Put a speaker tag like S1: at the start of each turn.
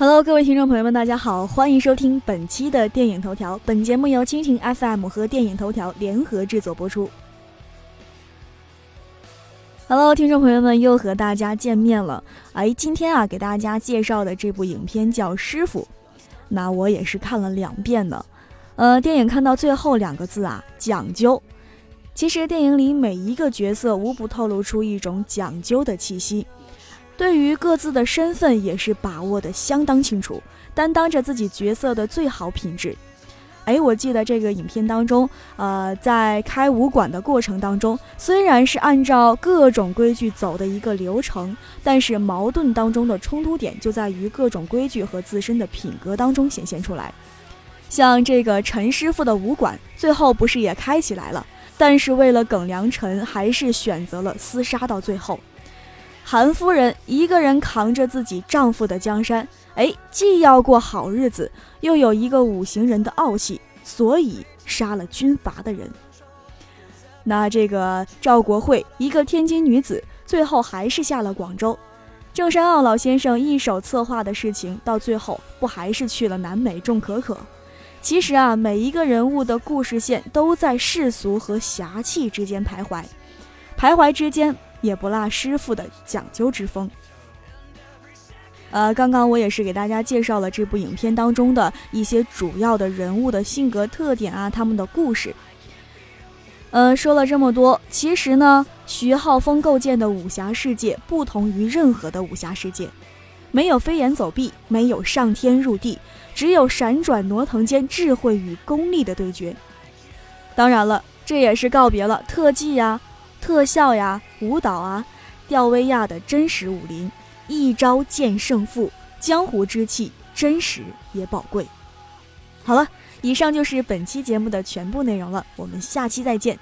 S1: Hello，各位听众朋友们，大家好，欢迎收听本期的电影头条。本节目由蜻蜓 FM 和电影头条联合制作播出。Hello，听众朋友们，又和大家见面了。哎，今天啊，给大家介绍的这部影片叫《师傅》，那我也是看了两遍的。呃，电影看到最后两个字啊，讲究。其实电影里每一个角色无不透露出一种讲究的气息。对于各自的身份也是把握的相当清楚，担当着自己角色的最好品质。哎，我记得这个影片当中，呃，在开武馆的过程当中，虽然是按照各种规矩走的一个流程，但是矛盾当中的冲突点就在于各种规矩和自身的品格当中显现出来。像这个陈师傅的武馆，最后不是也开起来了，但是为了耿良辰，还是选择了厮杀到最后。韩夫人一个人扛着自己丈夫的江山，哎，既要过好日子，又有一个五行人的傲气，所以杀了军阀的人。那这个赵国惠，一个天津女子，最后还是下了广州。郑山傲老先生一手策划的事情，到最后不还是去了南美种可可？其实啊，每一个人物的故事线都在世俗和侠气之间徘徊，徘徊之间。也不落师傅的讲究之风。呃，刚刚我也是给大家介绍了这部影片当中的一些主要的人物的性格特点啊，他们的故事。呃，说了这么多，其实呢，徐浩峰构建的武侠世界不同于任何的武侠世界，没有飞檐走壁，没有上天入地，只有闪转挪腾间智慧与功力的对决。当然了，这也是告别了特技呀。特效呀，舞蹈啊，吊威亚的真实武林，一招见胜负，江湖之气，真实也宝贵。好了，以上就是本期节目的全部内容了，我们下期再见。